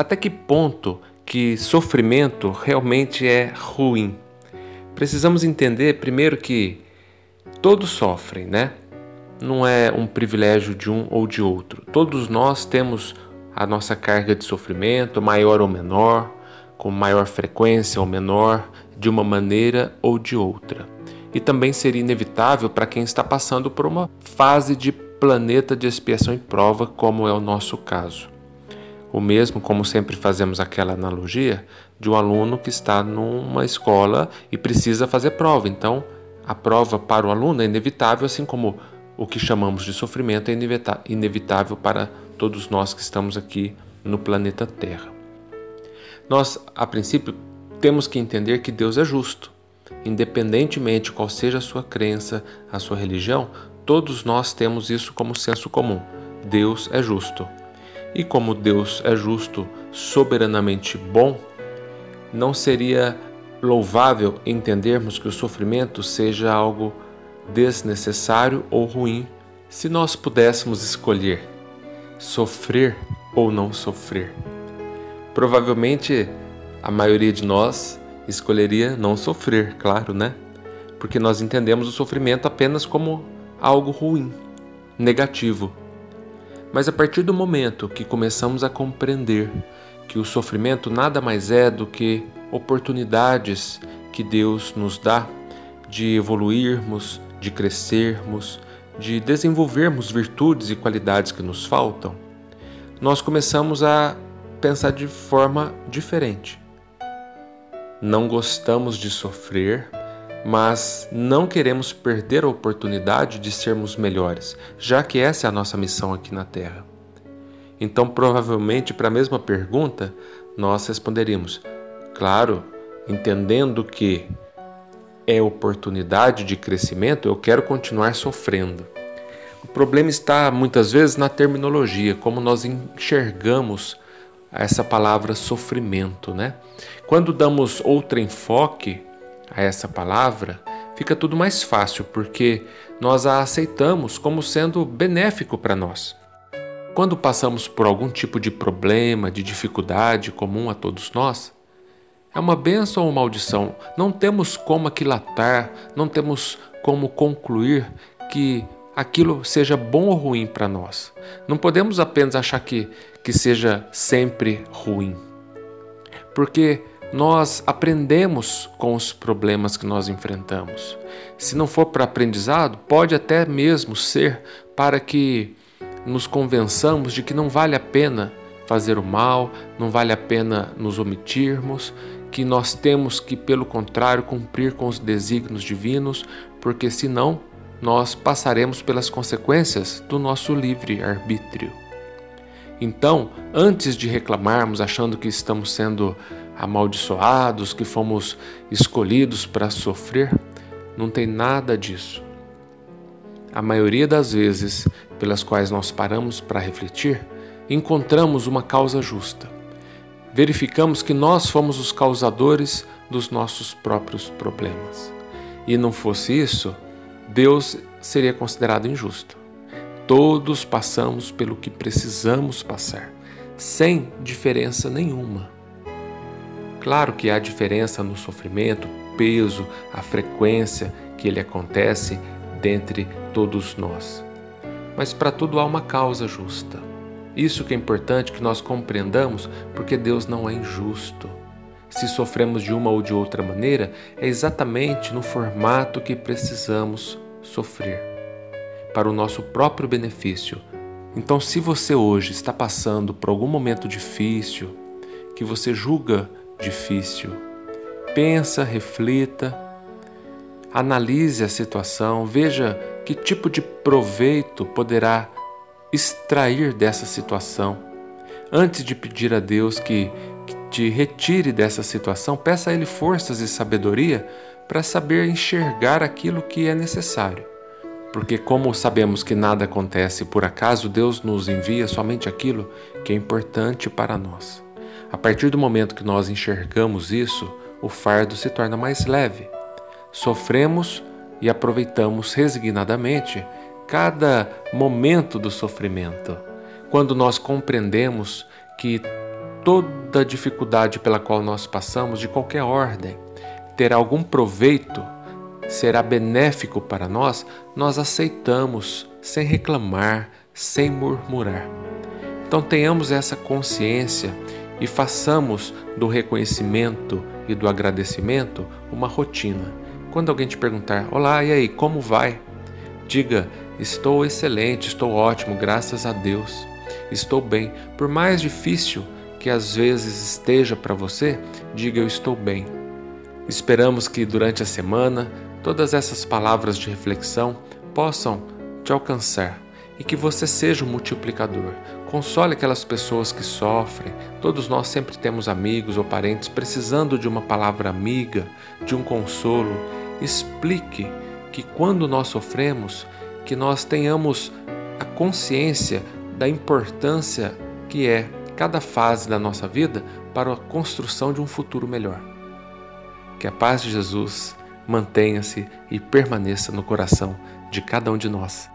até que ponto que sofrimento realmente é ruim? Precisamos entender primeiro que todos sofrem, né? Não é um privilégio de um ou de outro. Todos nós temos a nossa carga de sofrimento, maior ou menor, com maior frequência ou menor, de uma maneira ou de outra. E também seria inevitável para quem está passando por uma fase de planeta de expiação e prova, como é o nosso caso. O mesmo, como sempre fazemos aquela analogia, de um aluno que está numa escola e precisa fazer prova. Então, a prova para o aluno é inevitável, assim como o que chamamos de sofrimento é inevitável para todos nós que estamos aqui no planeta Terra. Nós, a princípio, temos que entender que Deus é justo. Independentemente qual seja a sua crença, a sua religião, todos nós temos isso como senso comum. Deus é justo. E como Deus é justo, soberanamente bom, não seria louvável entendermos que o sofrimento seja algo desnecessário ou ruim se nós pudéssemos escolher sofrer ou não sofrer. Provavelmente a maioria de nós escolheria não sofrer, claro, né? Porque nós entendemos o sofrimento apenas como algo ruim, negativo. Mas a partir do momento que começamos a compreender que o sofrimento nada mais é do que oportunidades que Deus nos dá de evoluirmos, de crescermos, de desenvolvermos virtudes e qualidades que nos faltam, nós começamos a pensar de forma diferente. Não gostamos de sofrer, mas não queremos perder a oportunidade de sermos melhores, já que essa é a nossa missão aqui na Terra. Então, provavelmente, para a mesma pergunta, nós responderíamos: claro, entendendo que é oportunidade de crescimento, eu quero continuar sofrendo. O problema está muitas vezes na terminologia, como nós enxergamos essa palavra sofrimento, né? Quando damos outro enfoque a essa palavra, fica tudo mais fácil, porque nós a aceitamos como sendo benéfico para nós. Quando passamos por algum tipo de problema, de dificuldade comum a todos nós, é uma bênção ou maldição. Não temos como aquilatar, não temos como concluir que aquilo seja bom ou ruim para nós. Não podemos apenas achar que, que seja sempre ruim. Porque nós aprendemos com os problemas que nós enfrentamos. Se não for para aprendizado, pode até mesmo ser para que nos convençamos de que não vale a pena fazer o mal, não vale a pena nos omitirmos, que nós temos que, pelo contrário, cumprir com os desígnios divinos, porque senão nós passaremos pelas consequências do nosso livre arbítrio. Então, antes de reclamarmos achando que estamos sendo amaldiçoados, que fomos escolhidos para sofrer, não tem nada disso. A maioria das vezes pelas quais nós paramos para refletir, encontramos uma causa justa. Verificamos que nós fomos os causadores dos nossos próprios problemas. E não fosse isso, Deus seria considerado injusto. Todos passamos pelo que precisamos passar, sem diferença nenhuma. Claro que há diferença no sofrimento, peso, a frequência que ele acontece dentre todos nós. Mas para tudo há uma causa justa. Isso que é importante que nós compreendamos, porque Deus não é injusto se sofremos de uma ou de outra maneira, é exatamente no formato que precisamos sofrer, para o nosso próprio benefício. Então, se você hoje está passando por algum momento difícil, que você julga difícil, pensa, reflita, analise a situação, veja que tipo de proveito poderá extrair dessa situação. Antes de pedir a Deus que te retire dessa situação, peça a Ele forças e sabedoria para saber enxergar aquilo que é necessário. Porque, como sabemos que nada acontece por acaso, Deus nos envia somente aquilo que é importante para nós. A partir do momento que nós enxergamos isso, o fardo se torna mais leve. Sofremos e aproveitamos resignadamente cada momento do sofrimento. Quando nós compreendemos que toda dificuldade pela qual nós passamos, de qualquer ordem, ter algum proveito, será benéfico para nós, nós aceitamos sem reclamar, sem murmurar. Então tenhamos essa consciência e façamos do reconhecimento e do agradecimento uma rotina. Quando alguém te perguntar: Olá, e aí, como vai? Diga: Estou excelente, estou ótimo, graças a Deus. Estou bem. Por mais difícil que às vezes esteja para você, diga: Eu estou bem. Esperamos que durante a semana todas essas palavras de reflexão possam te alcançar e que você seja um multiplicador. Console aquelas pessoas que sofrem. Todos nós sempre temos amigos ou parentes precisando de uma palavra amiga, de um consolo. Explique que quando nós sofremos, que nós tenhamos a consciência da importância que é cada fase da nossa vida para a construção de um futuro melhor. Que a paz de Jesus mantenha-se e permaneça no coração de cada um de nós.